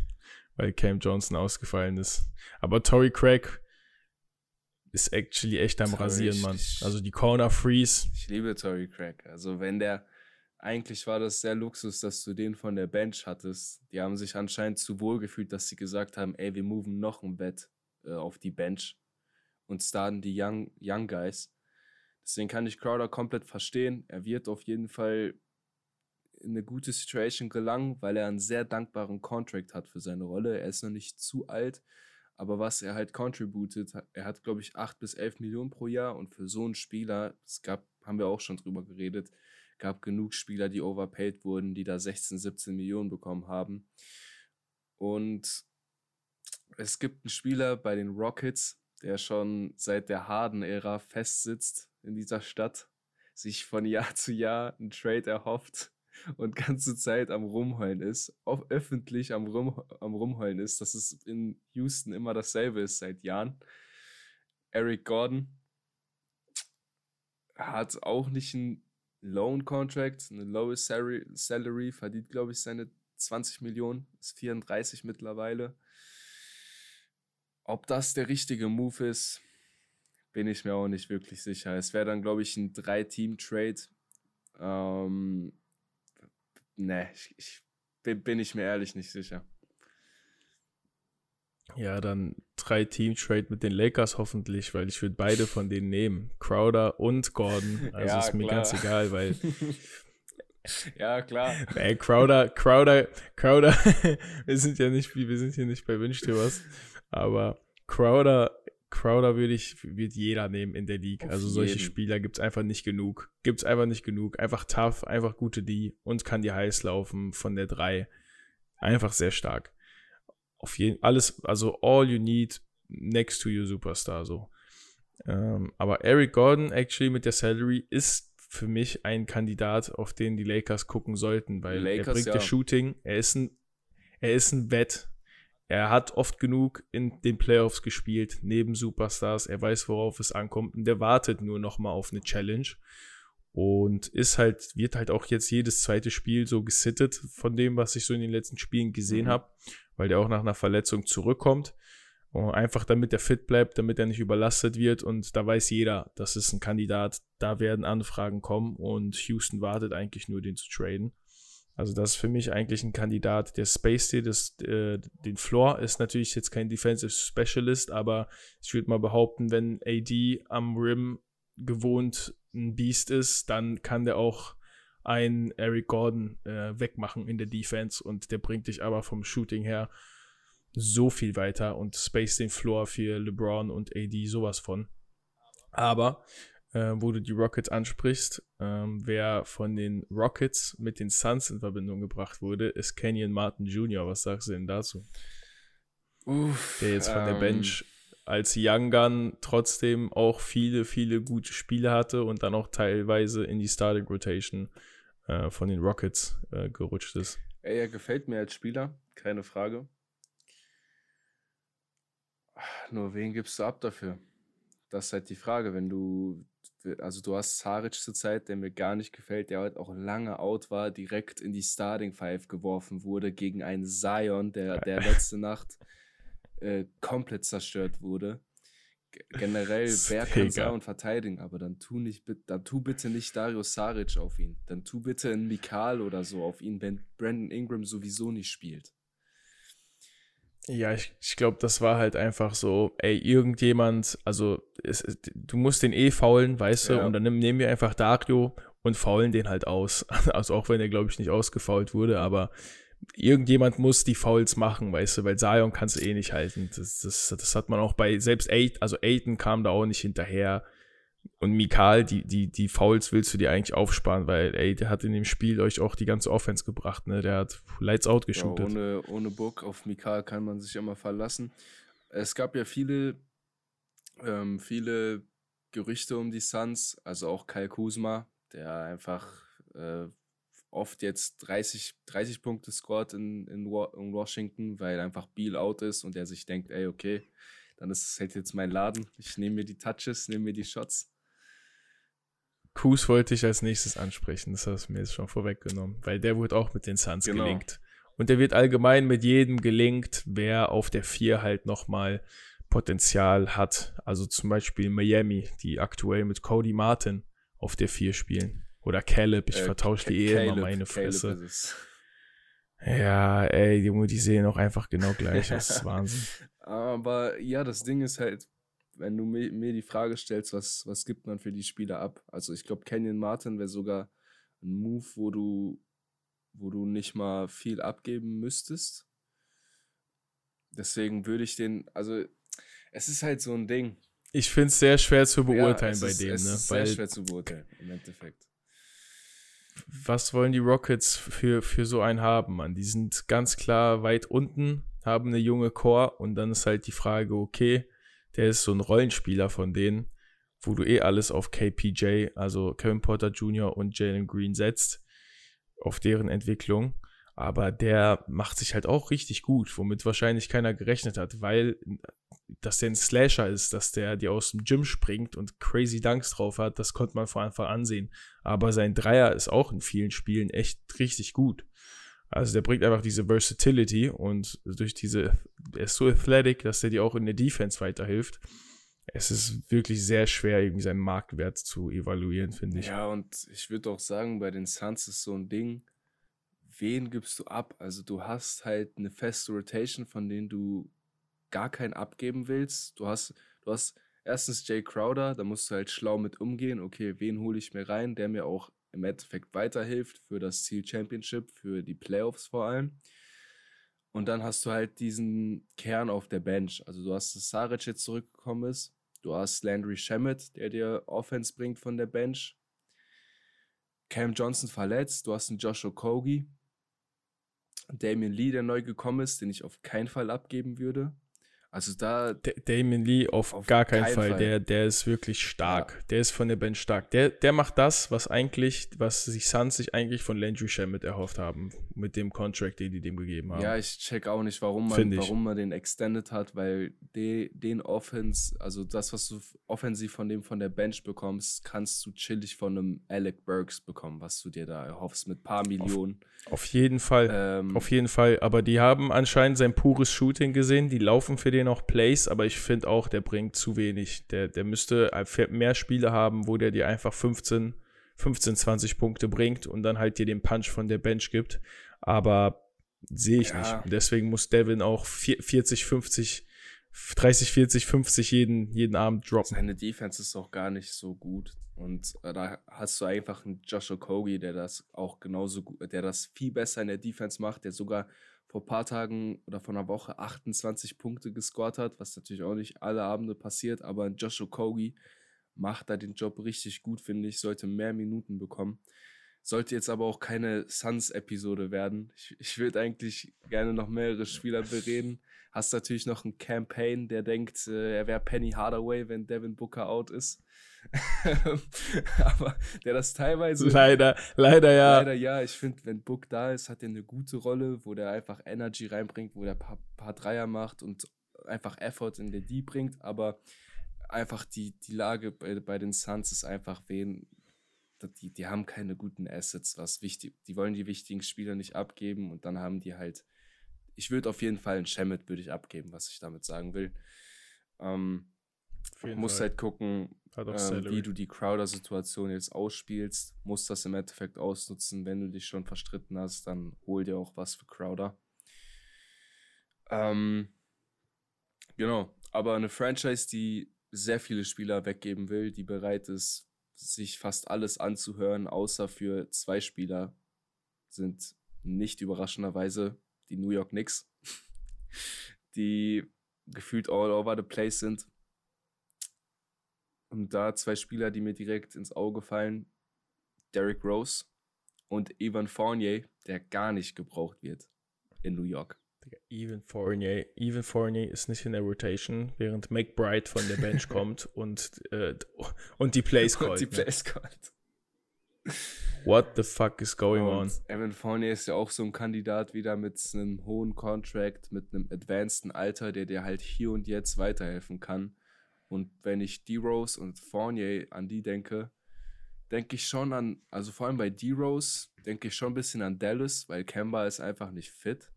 weil Cam Johnson ausgefallen ist. Aber Tory Craig ist actually echt am Tory, Rasieren, Mann. Also die Corner Freeze. Ich liebe Tory Craig. Also wenn der, eigentlich war das sehr Luxus, dass du den von der Bench hattest. Die haben sich anscheinend zu wohl gefühlt, dass sie gesagt haben, ey, wir moven noch ein Bett äh, auf die Bench und starten die Young, Young Guys. Deswegen kann ich Crowder komplett verstehen. Er wird auf jeden Fall in eine gute Situation gelangen, weil er einen sehr dankbaren Contract hat für seine Rolle. Er ist noch nicht zu alt, aber was er halt contributed, er hat, glaube ich, 8 bis 11 Millionen pro Jahr und für so einen Spieler, es gab, haben wir auch schon drüber geredet, gab genug Spieler, die overpaid wurden, die da 16, 17 Millionen bekommen haben. Und es gibt einen Spieler bei den Rockets, der schon seit der Harden-Ära festsitzt in dieser Stadt, sich von Jahr zu Jahr einen Trade erhofft und ganze Zeit am Rumheulen ist, öffentlich am, Rum, am Rumheulen ist, dass es in Houston immer dasselbe ist seit Jahren. Eric Gordon hat auch nicht einen Loan Contract, eine low Salary, verdient, glaube ich, seine 20 Millionen, ist 34 mittlerweile. Ob das der richtige Move ist, bin ich mir auch nicht wirklich sicher. Es wäre dann, glaube ich, ein Drei-Team-Trade. Ähm, ne, ich, ich bin, bin ich mir ehrlich nicht sicher. Ja, dann drei Team-Trade mit den Lakers hoffentlich, weil ich würde beide von denen nehmen. Crowder und Gordon. Also ja, ist mir klar. ganz egal, weil. ja, klar. Ey, Crowder, Crowder, Crowder, wir sind ja nicht, wir sind hier nicht bei Wünsch dir was, aber Crowder Crowder würde ich, wird jeder nehmen in der League. Auf also solche jeden. Spieler gibt es einfach nicht genug. Gibt es einfach nicht genug. Einfach tough, einfach gute D und kann die heiß laufen von der 3. Einfach sehr stark. Auf jeden alles, also all you need next to your Superstar so. Ähm, aber Eric Gordon actually mit der Salary ist für mich ein Kandidat, auf den die Lakers gucken sollten, weil Lakers, er bringt ja. das Shooting, er ist ein, er ist ein Wett, er hat oft genug in den Playoffs gespielt, neben Superstars. Er weiß, worauf es ankommt. Und der wartet nur noch mal auf eine Challenge. Und ist halt, wird halt auch jetzt jedes zweite Spiel so gesittet von dem, was ich so in den letzten Spielen gesehen mhm. habe, weil der auch nach einer Verletzung zurückkommt. Und einfach damit er fit bleibt, damit er nicht überlastet wird. Und da weiß jeder, das ist ein Kandidat, da werden Anfragen kommen und Houston wartet eigentlich nur, den zu traden. Also das ist für mich eigentlich ein Kandidat, der Space Day, das, äh, den Floor ist natürlich jetzt kein Defensive Specialist, aber ich würde mal behaupten, wenn AD am Rim gewohnt ein Beast ist, dann kann der auch einen Eric Gordon äh, wegmachen in der Defense und der bringt dich aber vom Shooting her so viel weiter und Space den Floor für LeBron und AD sowas von. Aber äh, wo du die Rockets ansprichst. Ähm, wer von den Rockets mit den Suns in Verbindung gebracht wurde, ist Kenyon Martin Jr. Was sagst du denn dazu? Uff, Der jetzt von ähm, der Bench als Young Gun trotzdem auch viele, viele gute Spiele hatte und dann auch teilweise in die Starting Rotation äh, von den Rockets äh, gerutscht ist. Ey, er gefällt mir als Spieler, keine Frage. Nur wen gibst du ab dafür? Das ist halt die Frage, wenn du also du hast Saric zurzeit, der mir gar nicht gefällt, der halt auch lange out war, direkt in die Starting Five geworfen wurde gegen einen Zion, der, der letzte Nacht äh, komplett zerstört wurde. G generell, wer kann Zion verteidigen, aber dann tu, nicht, dann tu bitte nicht Dario Saric auf ihn. Dann tu bitte einen Mikal oder so auf ihn, wenn Brandon Ingram sowieso nicht spielt. Ja, ich, ich glaube, das war halt einfach so, ey, irgendjemand, also es, du musst den eh faulen, weißt du, ja. und dann nehmen wir einfach Dario und faulen den halt aus. Also auch wenn er, glaube ich, nicht ausgefault wurde, aber irgendjemand muss die Fouls machen, weißt du, weil Zion kannst du eh nicht halten. Das, das, das hat man auch bei, selbst Aiden, also Aiden kam da auch nicht hinterher. Und Mikal, die, die, die Fouls willst du dir eigentlich aufsparen, weil, ey, der hat in dem Spiel euch auch die ganze Offense gebracht, ne? Der hat Lights Out geshootet. Ja, ohne, ohne Book auf Mikal kann man sich immer verlassen. Es gab ja viele, ähm, viele Gerüchte um die Suns, also auch Kyle Kuzma, der einfach äh, oft jetzt 30, 30 Punkte scored in, in, in, Washington, weil einfach Beal out ist und er sich denkt, ey, okay, dann ist es halt jetzt mein Laden. Ich nehme mir die Touches, nehme mir die Shots. Kuz wollte ich als nächstes ansprechen, das hast du mir jetzt schon vorweggenommen, weil der wurde auch mit den Suns genau. gelinkt. Und der wird allgemein mit jedem gelinkt, wer auf der 4 halt nochmal Potenzial hat. Also zum Beispiel Miami, die aktuell mit Cody Martin auf der 4 spielen. Oder Caleb, ich äh, vertausche die eh immer meine Fresse. Ja, ey, Junge, die sehen auch einfach genau gleich aus. Das ist Wahnsinn. Aber ja, das Ding ist halt, wenn du mir, mir die Frage stellst, was, was gibt man für die Spieler ab? Also ich glaube, Kenyon Martin wäre sogar ein Move, wo du, wo du nicht mal viel abgeben müsstest. Deswegen würde ich den, also es ist halt so ein Ding. Ich finde es sehr schwer zu beurteilen ja, bei ist, dem, es ne? Ist sehr schwer zu beurteilen, im Endeffekt was wollen die Rockets für, für so einen haben, Mann? Die sind ganz klar weit unten, haben eine junge Core und dann ist halt die Frage, okay, der ist so ein Rollenspieler von denen, wo du eh alles auf KPJ, also Kevin Porter Jr. und Jalen Green setzt, auf deren Entwicklung. Aber der macht sich halt auch richtig gut, womit wahrscheinlich keiner gerechnet hat, weil dass der ein Slasher ist, dass der die aus dem Gym springt und crazy Dunks drauf hat, das konnte man vor Anfang ansehen. Aber sein Dreier ist auch in vielen Spielen echt richtig gut. Also der bringt einfach diese Versatility und durch diese, er ist so athletic, dass er dir auch in der Defense weiterhilft. Es ist wirklich sehr schwer, irgendwie seinen Marktwert zu evaluieren, finde ich. Ja, und ich würde auch sagen, bei den Suns ist so ein Ding, wen gibst du ab? Also du hast halt eine feste Rotation, von denen du gar keinen abgeben willst. Du hast, du hast erstens Jay Crowder, da musst du halt schlau mit umgehen. Okay, wen hole ich mir rein, der mir auch im Endeffekt weiterhilft für das Ziel Championship, für die Playoffs vor allem. Und dann hast du halt diesen Kern auf der Bench. Also du hast, dass Saric jetzt zurückgekommen ist. Du hast Landry Shamet, der dir Offense bringt von der Bench. Cam Johnson verletzt. Du hast einen Joshua Kogi. Damian Lee, der neu gekommen ist, den ich auf keinen Fall abgeben würde. Also da. D Damon Lee auf, auf gar keinen, keinen Fall. Fall. Der, der ist wirklich stark. Ja. Der ist von der Bench stark. Der, der macht das, was eigentlich, was sich Suns sich eigentlich von Landry Shamet erhofft haben, mit dem Contract, den die dem gegeben haben. Ja, ich check auch nicht, warum man, warum man den extended hat, weil de, den Offense, also das, was du offensiv von dem von der Bench bekommst, kannst du chillig von einem Alec Burks bekommen, was du dir da erhoffst mit paar Millionen. Auf, auf jeden Fall. Ähm, auf jeden Fall. Aber die haben anscheinend sein pures Shooting gesehen. Die laufen für den noch Plays, aber ich finde auch, der bringt zu wenig. Der, der müsste mehr Spiele haben, wo der dir einfach 15, 15, 20 Punkte bringt und dann halt dir den Punch von der Bench gibt. Aber sehe ich ja. nicht. Und deswegen muss Devin auch 40, 50, 30, 40, 50 jeden, jeden Abend droppen. Seine Defense ist auch gar nicht so gut. Und äh, da hast du einfach einen Joshua Kogi, der das auch genauso gut, der das viel besser in der Defense macht, der sogar vor ein paar Tagen oder vor einer Woche 28 Punkte gescored hat, was natürlich auch nicht alle Abende passiert, aber Joshua Kogi macht da den Job richtig gut, finde ich, sollte mehr Minuten bekommen. Sollte jetzt aber auch keine Suns-Episode werden. Ich, ich würde eigentlich gerne noch mehrere Spieler bereden. Hast natürlich noch einen Campaign, der denkt, äh, er wäre Penny Hardaway, wenn Devin Booker out ist. aber der das teilweise. Leider, leider ja. Leider ja. Ich finde, wenn Book da ist, hat er eine gute Rolle, wo der einfach Energy reinbringt, wo der ein paar, paar Dreier macht und einfach Effort in der D bringt. Aber einfach die, die Lage bei, bei den Suns ist einfach, wen, die, die haben keine guten Assets, was wichtig, die wollen die wichtigen Spieler nicht abgeben und dann haben die halt, ich würde auf jeden Fall einen Shemet würde ich abgeben, was ich damit sagen will. Ähm, muss halt gucken, ähm, wie du die Crowder-Situation jetzt ausspielst, musst das im Endeffekt ausnutzen. Wenn du dich schon verstritten hast, dann hol dir auch was für Crowder. Ähm, genau, aber eine Franchise, die sehr viele Spieler weggeben will, die bereit ist, sich fast alles anzuhören, außer für zwei Spieler, sind nicht überraschenderweise die New York Knicks, die gefühlt all over the place sind. Und da zwei Spieler, die mir direkt ins Auge fallen: Derrick Rose und Evan Fournier, der gar nicht gebraucht wird in New York. Even Fournier, Even Fournier ist nicht in der Rotation, während McBride von der Bench kommt und, äh, und die Plays callt. Und die ne? Plays callt. What the fuck is going und on? Evan Fournier ist ja auch so ein Kandidat wieder mit einem hohen Contract, mit einem advanceden Alter, der dir halt hier und jetzt weiterhelfen kann. Und wenn ich D-Rose und Fournier an die denke, denke ich schon an, also vor allem bei D-Rose, denke ich schon ein bisschen an Dallas, weil Kemba ist einfach nicht fit.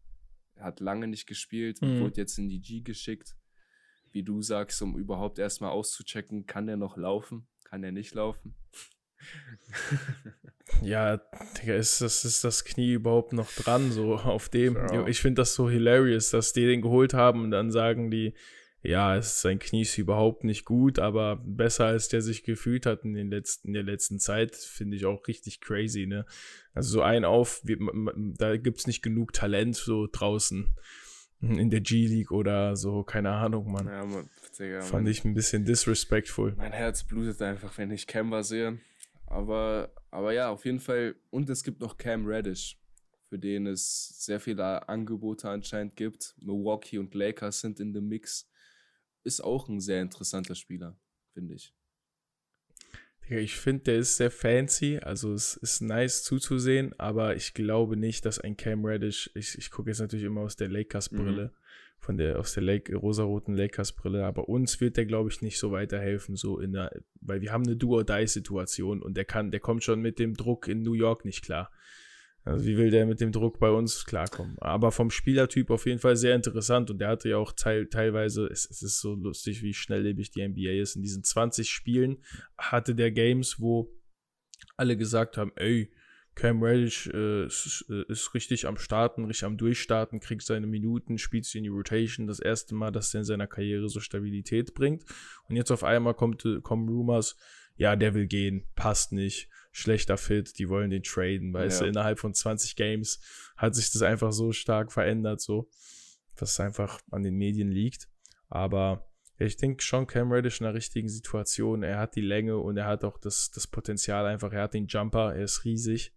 Er hat lange nicht gespielt, mhm. wurde jetzt in die G geschickt. Wie du sagst, um überhaupt erstmal auszuchecken, kann der noch laufen, kann er nicht laufen. Ja, Digga, ist das, ist das Knie überhaupt noch dran, so auf dem? Ja. Ich finde das so hilarious, dass die den geholt haben und dann sagen die, ja, es, sein Knie ist überhaupt nicht gut, aber besser als der sich gefühlt hat in, den letzten, in der letzten Zeit, finde ich auch richtig crazy, ne? Also so ein auf, wie, da gibt es nicht genug Talent so draußen in der G-League oder so, keine Ahnung, Mann. Ja, man, Digga, Fand ich ein bisschen disrespectful. Mein Herz blutet einfach, wenn ich Kemba sehe. Aber, aber ja, auf jeden Fall. Und es gibt noch Cam Reddish, für den es sehr viele Angebote anscheinend gibt. Milwaukee und Lakers sind in dem Mix ist auch ein sehr interessanter Spieler, finde ich. Ich finde, der ist sehr fancy, also es ist nice zuzusehen, aber ich glaube nicht, dass ein Cam Reddish, ich, ich gucke jetzt natürlich immer aus der Lakers-Brille, mhm. Von der, aus der Lake, rosaroten Lakers-Brille, aber uns wird der, glaube ich, nicht so weiterhelfen, so in der, weil wir haben eine Do-or-Die-Situation und der kann, der kommt schon mit dem Druck in New York nicht klar. Also wie will der mit dem Druck bei uns klarkommen? Aber vom Spielertyp auf jeden Fall sehr interessant und der hatte ja auch teil, teilweise, es, es ist so lustig, wie schnelllebig die NBA ist. In diesen 20 Spielen hatte der Games, wo alle gesagt haben, ey, Cam Reddish äh, ist, äh, ist, richtig am Starten, richtig am Durchstarten, kriegt seine Minuten, spielt sich in die Rotation. Das erste Mal, dass er in seiner Karriere so Stabilität bringt. Und jetzt auf einmal kommt, kommen Rumors, ja, der will gehen, passt nicht schlechter Fit, die wollen den traden, weißt ja. du, innerhalb von 20 Games hat sich das einfach so stark verändert, so, dass es einfach an den Medien liegt. Aber ich denke schon Cam Reddish in der richtigen Situation. Er hat die Länge und er hat auch das, das Potenzial einfach. Er hat den Jumper, er ist riesig.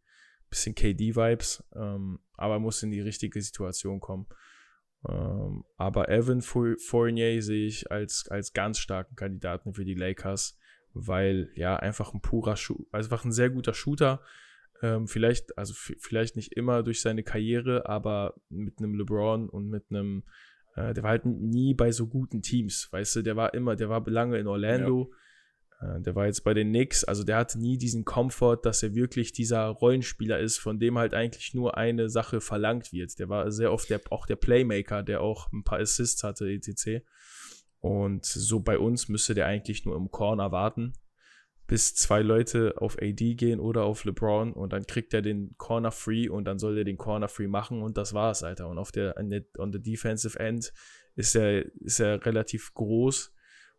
Bisschen KD-Vibes, ähm, aber muss in die richtige Situation kommen. Ähm, aber Evan Fournier sehe ich als, als ganz starken Kandidaten für die Lakers weil ja einfach ein purer, Schu also einfach ein sehr guter Shooter. Ähm, vielleicht, also vielleicht nicht immer durch seine Karriere, aber mit einem LeBron und mit einem, äh, der war halt nie bei so guten Teams, weißt du, der war immer, der war lange in Orlando. Ja. Äh, der war jetzt bei den Knicks, also der hatte nie diesen Komfort, dass er wirklich dieser Rollenspieler ist, von dem halt eigentlich nur eine Sache verlangt wird. Der war sehr oft der, auch der Playmaker, der auch ein paar Assists hatte, etc. Und so bei uns müsste der eigentlich nur im Corner warten, bis zwei Leute auf AD gehen oder auf LeBron und dann kriegt er den Corner free und dann soll er den Corner free machen und das war's, Alter. Und auf der, on the defensive end ist er, ist er relativ groß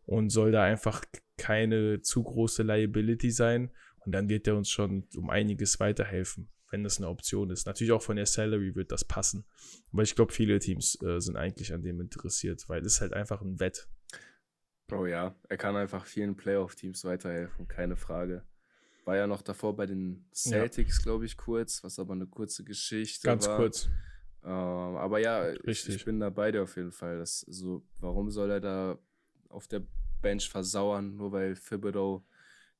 und soll da einfach keine zu große Liability sein und dann wird er uns schon um einiges weiterhelfen wenn das eine Option ist. Natürlich auch von der Salary wird das passen. Aber ich glaube, viele Teams äh, sind eigentlich an dem interessiert, weil es halt einfach ein Wett. Bro, ja, er kann einfach vielen Playoff-Teams weiterhelfen, keine Frage. War ja noch davor bei den Celtics, ja. glaube ich, kurz, was aber eine kurze Geschichte Ganz war. kurz. Ähm, aber ja, ich, ich, bin da bei dir auf jeden Fall. Das, so, warum soll er da auf der Bench versauern, nur weil Thibodeau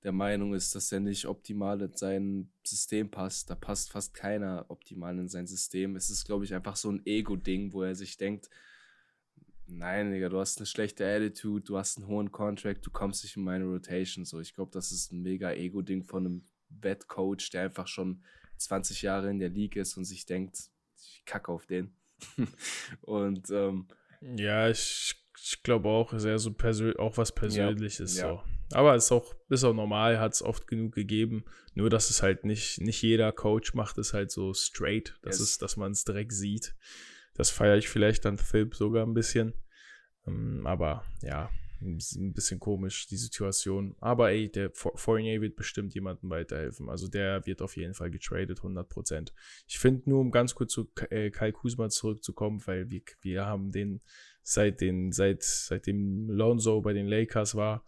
der Meinung ist, dass er nicht optimal in sein System passt. Da passt fast keiner optimal in sein System. Es ist, glaube ich, einfach so ein Ego-Ding, wo er sich denkt, nein, Digga, du hast eine schlechte Attitude, du hast einen hohen Contract, du kommst nicht in meine Rotation. So, ich glaube, das ist ein mega Ego-Ding von einem Wettcoach, der einfach schon 20 Jahre in der League ist und sich denkt, ich kacke auf den. und ähm, ja, ich, ich glaube auch, ist eher so auch was Persönliches. Ja, so. Aber ist auch, ist auch normal, hat es oft genug gegeben. Nur, dass es halt nicht, nicht jeder Coach macht es halt so straight, dass, yes. es, dass man es direkt sieht. Das feiere ich vielleicht dann Philipp sogar ein bisschen. Ähm, aber ja, ein bisschen komisch, die Situation. Aber ey, der Fournier wird bestimmt jemandem weiterhelfen. Also der wird auf jeden Fall getradet, 100%. Ich finde nur, um ganz kurz zu äh, Kai Kuzma zurückzukommen, weil wir, wir haben den seit den, seit, seitdem Lonzo bei den Lakers war,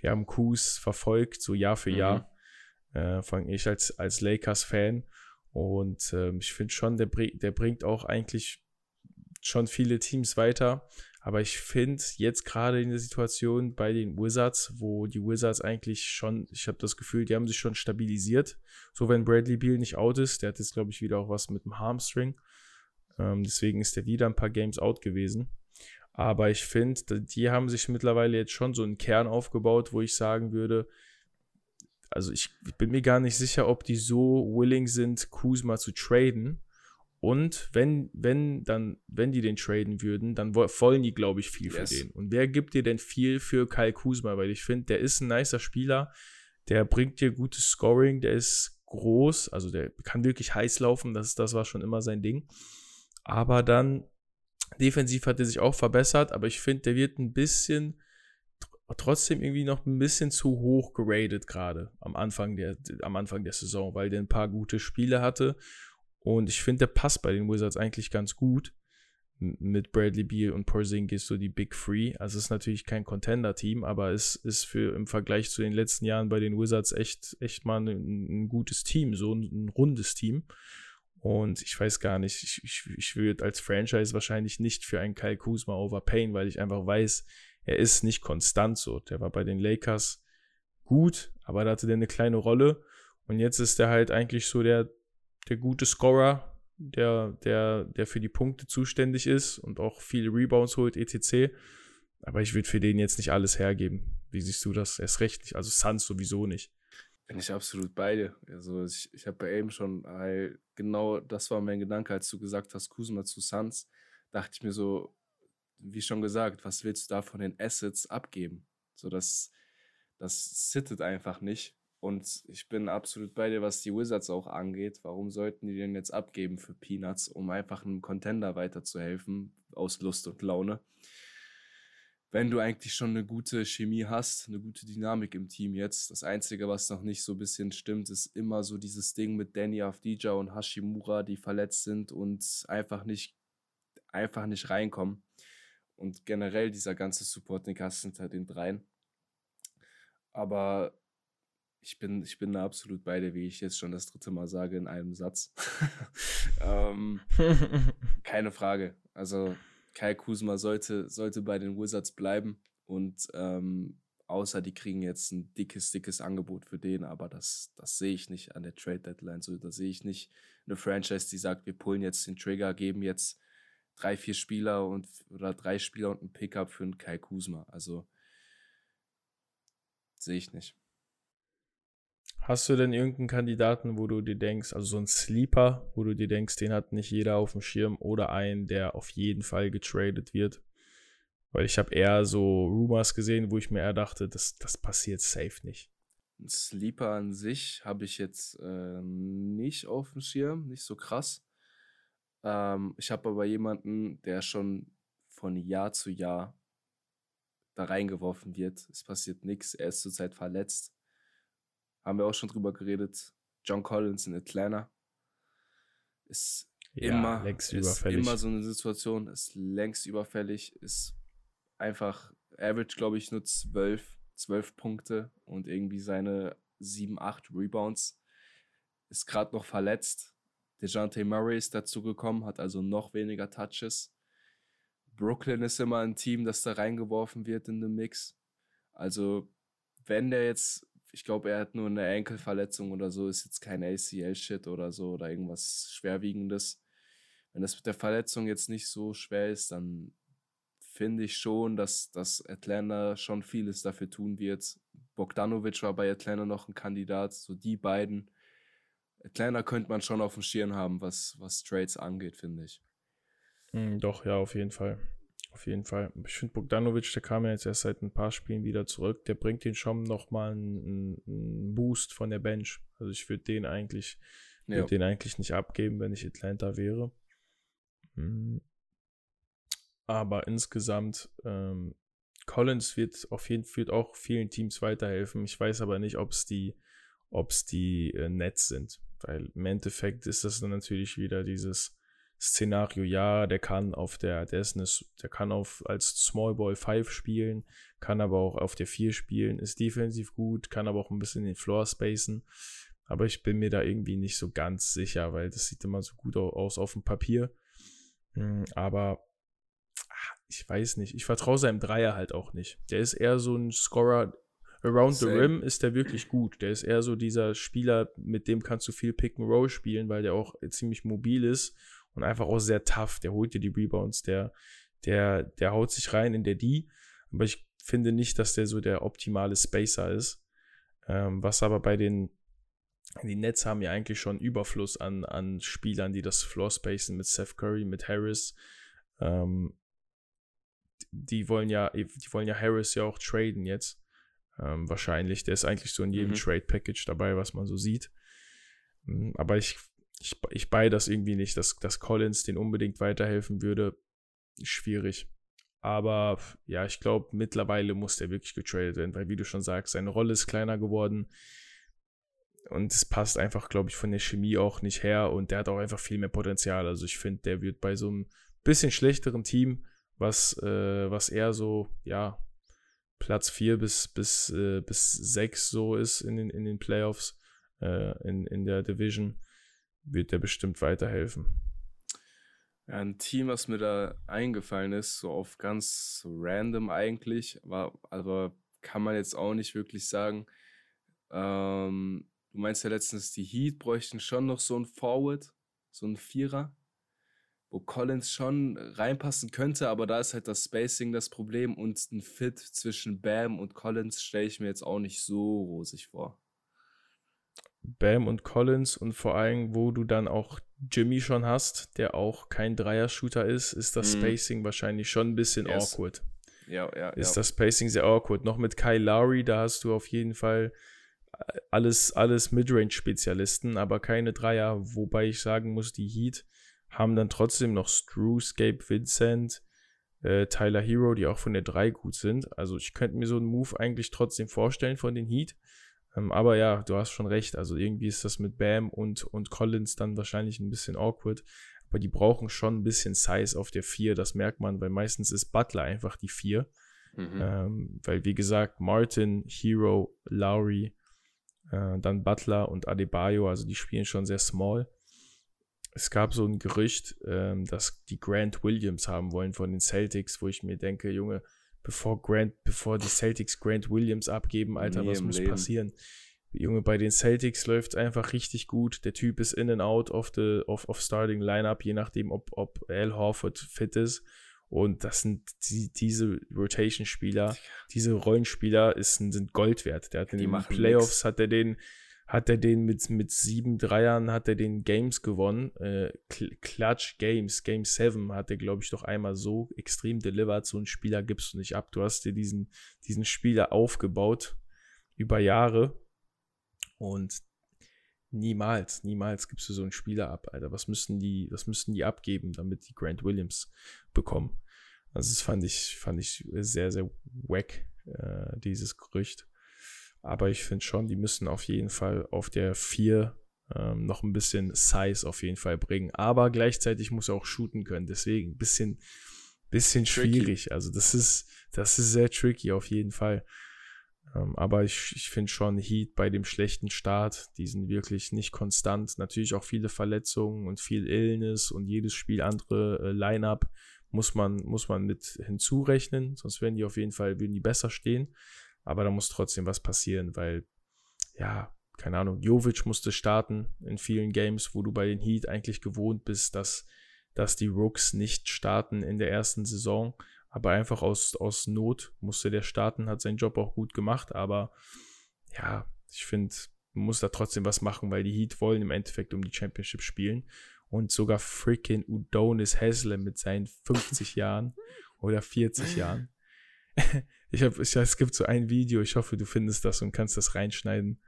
wir haben Kuz verfolgt, so Jahr für mhm. Jahr. Äh, fange ich als, als Lakers-Fan. Und ähm, ich finde schon, der, der bringt auch eigentlich schon viele Teams weiter. Aber ich finde jetzt gerade in der Situation bei den Wizards, wo die Wizards eigentlich schon, ich habe das Gefühl, die haben sich schon stabilisiert. So wenn Bradley Beal nicht out ist, der hat jetzt, glaube ich, wieder auch was mit dem Hamstring. Ähm, deswegen ist der wieder ein paar Games out gewesen. Aber ich finde, die haben sich mittlerweile jetzt schon so einen Kern aufgebaut, wo ich sagen würde, also ich bin mir gar nicht sicher, ob die so willing sind, Kuzma zu traden. Und wenn, wenn, dann, wenn die den traden würden, dann wollen die, glaube ich, viel yes. für den. Und wer gibt dir denn viel für Kyle Kuzma? Weil ich finde, der ist ein nicer Spieler, der bringt dir gutes Scoring, der ist groß, also der kann wirklich heiß laufen, das, das war schon immer sein Ding. Aber dann, defensiv hat er sich auch verbessert, aber ich finde, der wird ein bisschen, trotzdem irgendwie noch ein bisschen zu hoch geradet gerade am Anfang der, am Anfang der Saison, weil der ein paar gute Spiele hatte und ich finde, der passt bei den Wizards eigentlich ganz gut. Mit Bradley Beal und Porzingis so die Big Three. Also es ist natürlich kein Contender-Team, aber es ist für im Vergleich zu den letzten Jahren bei den Wizards echt, echt mal ein, ein gutes Team, so ein, ein, rundes Team. Und ich weiß gar nicht, ich, ich, ich würde als Franchise wahrscheinlich nicht für einen Kyle Kuzma overpayen, weil ich einfach weiß, er ist nicht konstant so. Der war bei den Lakers gut, aber da hatte der eine kleine Rolle. Und jetzt ist er halt eigentlich so der der gute Scorer, der, der, der für die Punkte zuständig ist und auch viele Rebounds holt, etc. Aber ich würde für den jetzt nicht alles hergeben. Wie siehst du das? Erst recht nicht. Also Suns sowieso nicht. Bin ich absolut beide. Also ich, ich habe bei eben schon, weil genau das war mein Gedanke, als du gesagt hast, Kuzma zu Suns, dachte ich mir so, wie schon gesagt, was willst du da von den Assets abgeben? So, das, das sittet einfach nicht. Und ich bin absolut bei dir, was die Wizards auch angeht. Warum sollten die denn jetzt abgeben für Peanuts, um einfach einem Contender weiterzuhelfen, aus Lust und Laune? Wenn du eigentlich schon eine gute Chemie hast, eine gute Dynamik im Team jetzt. Das Einzige, was noch nicht so ein bisschen stimmt, ist immer so dieses Ding mit Danny Avdija und Hashimura, die verletzt sind und einfach nicht, einfach nicht reinkommen. Und generell dieser ganze Supporting Cast hinter den dreien. Aber ich bin, ich bin da absolut bei dir, wie ich jetzt schon das dritte Mal sage in einem Satz. ähm, keine Frage. Also Kai Kuzma sollte, sollte bei den Wizards bleiben und ähm, außer die kriegen jetzt ein dickes, dickes Angebot für den, aber das, das sehe ich nicht an der Trade Deadline. So, da sehe ich nicht eine Franchise, die sagt, wir pullen jetzt den Trigger, geben jetzt drei, vier Spieler und oder drei Spieler und ein Pickup für einen Kai Kuzma. Also sehe ich nicht. Hast du denn irgendeinen Kandidaten, wo du dir denkst, also so ein Sleeper, wo du dir denkst, den hat nicht jeder auf dem Schirm oder einen, der auf jeden Fall getradet wird? Weil ich habe eher so Rumors gesehen, wo ich mir eher dachte, das, das passiert safe nicht. Ein Sleeper an sich habe ich jetzt äh, nicht auf dem Schirm, nicht so krass. Ähm, ich habe aber jemanden, der schon von Jahr zu Jahr da reingeworfen wird. Es passiert nichts, er ist zurzeit verletzt haben wir auch schon drüber geredet. John Collins in Atlanta ist ja, immer, längst ist immer so eine Situation, ist längst überfällig, ist einfach average, glaube ich, nur 12, 12 Punkte und irgendwie seine 7, 8 Rebounds. Ist gerade noch verletzt. DeJounte Murray ist dazu gekommen, hat also noch weniger Touches. Brooklyn ist immer ein Team, das da reingeworfen wird in den Mix. Also, wenn der jetzt ich glaube, er hat nur eine Enkelverletzung oder so, ist jetzt kein ACL-Shit oder so oder irgendwas Schwerwiegendes. Wenn das mit der Verletzung jetzt nicht so schwer ist, dann finde ich schon, dass, dass Atlanta schon vieles dafür tun wird. Bogdanovic war bei Atlanta noch ein Kandidat, so die beiden. Atlanta könnte man schon auf dem Schirm haben, was, was Trades angeht, finde ich. Mm, doch, ja, auf jeden Fall. Auf jeden Fall. Ich finde Bogdanovic, der kam ja jetzt erst seit ein paar Spielen wieder zurück. Der bringt den schon nochmal einen, einen Boost von der Bench. Also ich würde den eigentlich, ja. würd den eigentlich nicht abgeben, wenn ich Atlanta wäre. Mhm. Aber insgesamt ähm, Collins wird auf jeden Fall auch vielen Teams weiterhelfen. Ich weiß aber nicht, ob es die, ob's die äh, Nets sind. Weil im Endeffekt ist das dann natürlich wieder dieses Szenario, ja, der kann auf der, der ist eine, der kann auf als Small Ball 5 spielen, kann aber auch auf der 4 spielen, ist defensiv gut, kann aber auch ein bisschen den Floor spacen. Aber ich bin mir da irgendwie nicht so ganz sicher, weil das sieht immer so gut aus auf dem Papier. Hm, aber ich weiß nicht. Ich vertraue seinem Dreier halt auch nicht. Der ist eher so ein Scorer. Around Same. the Rim ist der wirklich gut. Der ist eher so dieser Spieler, mit dem kannst du viel Pick and Roll spielen, weil der auch ziemlich mobil ist und einfach auch sehr tough. Der holt dir die Rebounds, der, der, der haut sich rein in der D. Aber ich finde nicht, dass der so der optimale Spacer ist. Ähm, was aber bei den, die Nets haben ja eigentlich schon Überfluss an, an Spielern, die das Floor spacen mit Seth Curry, mit Harris. Ähm, die wollen ja, die wollen ja Harris ja auch traden jetzt. Ähm, wahrscheinlich. Der ist eigentlich so in jedem mhm. Trade-Package dabei, was man so sieht. Hm, aber ich, ich, ich bei das irgendwie nicht, dass, dass Collins den unbedingt weiterhelfen würde. Schwierig. Aber ja, ich glaube, mittlerweile muss der wirklich getradet werden, weil, wie du schon sagst, seine Rolle ist kleiner geworden. Und es passt einfach, glaube ich, von der Chemie auch nicht her. Und der hat auch einfach viel mehr Potenzial. Also ich finde, der wird bei so einem bisschen schlechteren Team was, äh, was eher so, ja, Platz 4 bis, bis, äh, bis 6 so ist in den, in den Playoffs, äh, in, in der Division, wird der bestimmt weiterhelfen. Ein Team, was mir da eingefallen ist, so auf ganz random eigentlich, war, aber kann man jetzt auch nicht wirklich sagen. Ähm, du meinst ja letztens, die Heat bräuchten schon noch so ein Forward, so ein Vierer wo Collins schon reinpassen könnte, aber da ist halt das Spacing das Problem und ein Fit zwischen Bam und Collins stelle ich mir jetzt auch nicht so rosig vor. Bam und Collins und vor allem, wo du dann auch Jimmy schon hast, der auch kein Dreier-Shooter ist, ist das mm. Spacing wahrscheinlich schon ein bisschen yes. awkward. Ja, ja, Ist ja. das Spacing sehr awkward. Noch mit Kyle Lowry, da hast du auf jeden Fall äh, alles, alles Midrange-Spezialisten, aber keine Dreier, wobei ich sagen muss, die Heat haben dann trotzdem noch Struce, Gabe Vincent, äh, Tyler Hero, die auch von der 3 gut sind. Also ich könnte mir so einen Move eigentlich trotzdem vorstellen von den Heat. Ähm, aber ja, du hast schon recht. Also irgendwie ist das mit Bam und, und Collins dann wahrscheinlich ein bisschen awkward. Aber die brauchen schon ein bisschen Size auf der 4. Das merkt man, weil meistens ist Butler einfach die 4. Mhm. Ähm, weil wie gesagt, Martin, Hero, Lowry, äh, dann Butler und Adebayo, also die spielen schon sehr small es gab so ein Gerücht, ähm, dass die Grant Williams haben wollen von den Celtics, wo ich mir denke, Junge, bevor Grant, bevor die Celtics Grant Williams abgeben, Alter, Nie was muss Leben. passieren? Junge, bei den Celtics läuft es einfach richtig gut. Der Typ ist in and out of the of, of starting lineup, je nachdem, ob, ob Al Horford fit ist. Und das sind die, diese Rotation-Spieler, diese Rollenspieler ist, sind Gold wert. Der hat in die den Playoffs nix. hat er den hat er den mit, mit sieben Dreiern, hat er den Games gewonnen. Äh, Clutch Games, Game 7 hat er, glaube ich, doch einmal so extrem delivered. So einen Spieler gibst du nicht ab. Du hast dir diesen, diesen Spieler aufgebaut über Jahre und niemals, niemals gibst du so einen Spieler ab, Alter. Was müssten die, was müssten die abgeben, damit die Grant Williams bekommen? Also das fand ich, fand ich sehr, sehr wack, äh, dieses Gerücht. Aber ich finde schon, die müssen auf jeden Fall auf der 4 ähm, noch ein bisschen Size auf jeden Fall bringen. Aber gleichzeitig muss er auch shooten können. Deswegen ein bisschen, bisschen schwierig. Also das ist, das ist sehr tricky auf jeden Fall. Ähm, aber ich, ich finde schon Heat bei dem schlechten Start, die sind wirklich nicht konstant. Natürlich auch viele Verletzungen und viel Illness und jedes Spiel andere äh, Line-up muss man, muss man mit hinzurechnen. Sonst werden die auf jeden Fall, würden die besser stehen. Aber da muss trotzdem was passieren, weil, ja, keine Ahnung, Jovic musste starten in vielen Games, wo du bei den Heat eigentlich gewohnt bist, dass, dass die Rooks nicht starten in der ersten Saison. Aber einfach aus, aus Not musste der starten, hat seinen Job auch gut gemacht. Aber ja, ich finde, man muss da trotzdem was machen, weil die Heat wollen im Endeffekt um die Championship spielen. Und sogar freaking Udonis Haslem mit seinen 50 Jahren oder 40 Jahren ich habe, es gibt so ein Video, ich hoffe, du findest das und kannst das reinschneiden,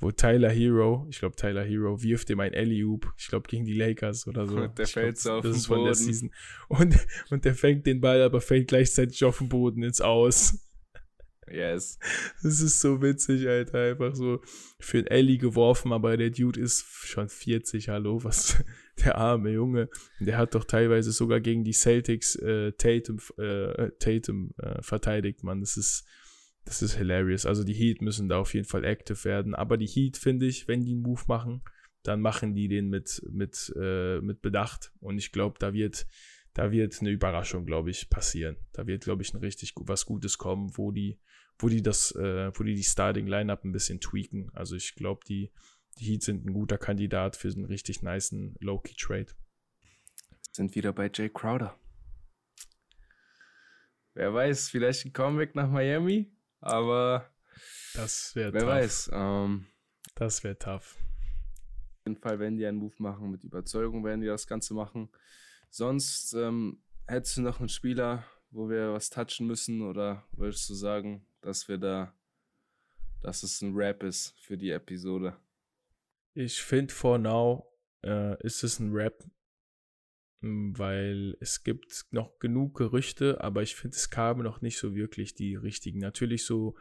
wo Tyler Hero, ich glaube Tyler Hero, wirft ihm ein Alley-Oop, ich glaube gegen die Lakers oder so. Und der ich fällt glaub, so auf das den ist Boden. Von der Season. Und, und der fängt den Ball, aber fällt gleichzeitig auf den Boden ins Aus. Yes. Das ist so witzig, Alter. Einfach so für ein Ellie geworfen, aber der Dude ist schon 40, hallo, was der arme Junge. Der hat doch teilweise sogar gegen die Celtics äh, Tatum, äh, Tatum äh, verteidigt, man. Das ist, das ist hilarious. Also die Heat müssen da auf jeden Fall active werden. Aber die Heat, finde ich, wenn die einen Move machen, dann machen die den mit, mit, äh, mit Bedacht. Und ich glaube, da wird, da wird eine Überraschung, glaube ich, passieren. Da wird, glaube ich, ein richtig was Gutes kommen, wo die wo die das, äh, wo die die Starting Lineup ein bisschen tweaken. Also ich glaube, die, die Heat sind ein guter Kandidat für einen richtig niceen Low-Key Trade. Sind wieder bei Jay Crowder. Wer weiß, vielleicht ein Comeback nach Miami, aber das wäre Wer tough. weiß. Ähm, das wäre tough. Auf jeden Fall, wenn die einen Move machen, mit Überzeugung werden die das Ganze machen. Sonst ähm, hättest du noch einen Spieler, wo wir was touchen müssen oder würdest du sagen, dass wir da, dass es ein Rap ist für die Episode. Ich finde, for now äh, ist es ein Rap, weil es gibt noch genug Gerüchte, aber ich finde, es kamen noch nicht so wirklich die richtigen. Natürlich so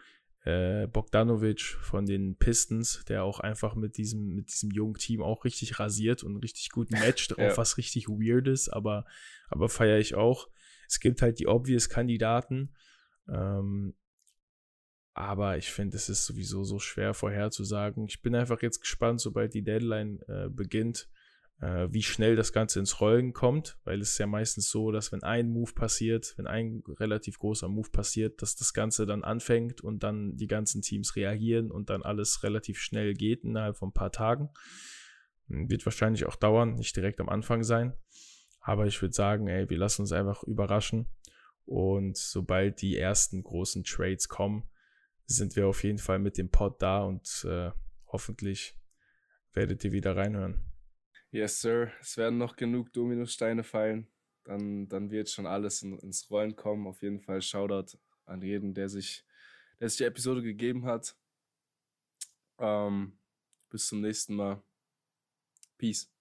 äh, Bogdanovic von den Pistons, der auch einfach mit diesem, mit diesem jungen Team auch richtig rasiert und richtig gut matcht, ja. auch was richtig weird ist, aber, aber feiere ich auch. Es gibt halt die obvious Kandidaten. Ähm, aber ich finde, es ist sowieso so schwer vorherzusagen. Ich bin einfach jetzt gespannt, sobald die Deadline äh, beginnt, äh, wie schnell das Ganze ins Rollen kommt, weil es ist ja meistens so, dass wenn ein Move passiert, wenn ein relativ großer Move passiert, dass das Ganze dann anfängt und dann die ganzen Teams reagieren und dann alles relativ schnell geht innerhalb von ein paar Tagen. Hm, wird wahrscheinlich auch dauern, nicht direkt am Anfang sein. Aber ich würde sagen, ey, wir lassen uns einfach überraschen. Und sobald die ersten großen Trades kommen, sind wir auf jeden Fall mit dem Pod da und äh, hoffentlich werdet ihr wieder reinhören. Yes, Sir. Es werden noch genug Dominosteine fallen. Dann, dann wird schon alles in, ins Rollen kommen. Auf jeden Fall Shoutout an jeden, der sich, der sich die Episode gegeben hat. Ähm, bis zum nächsten Mal. Peace.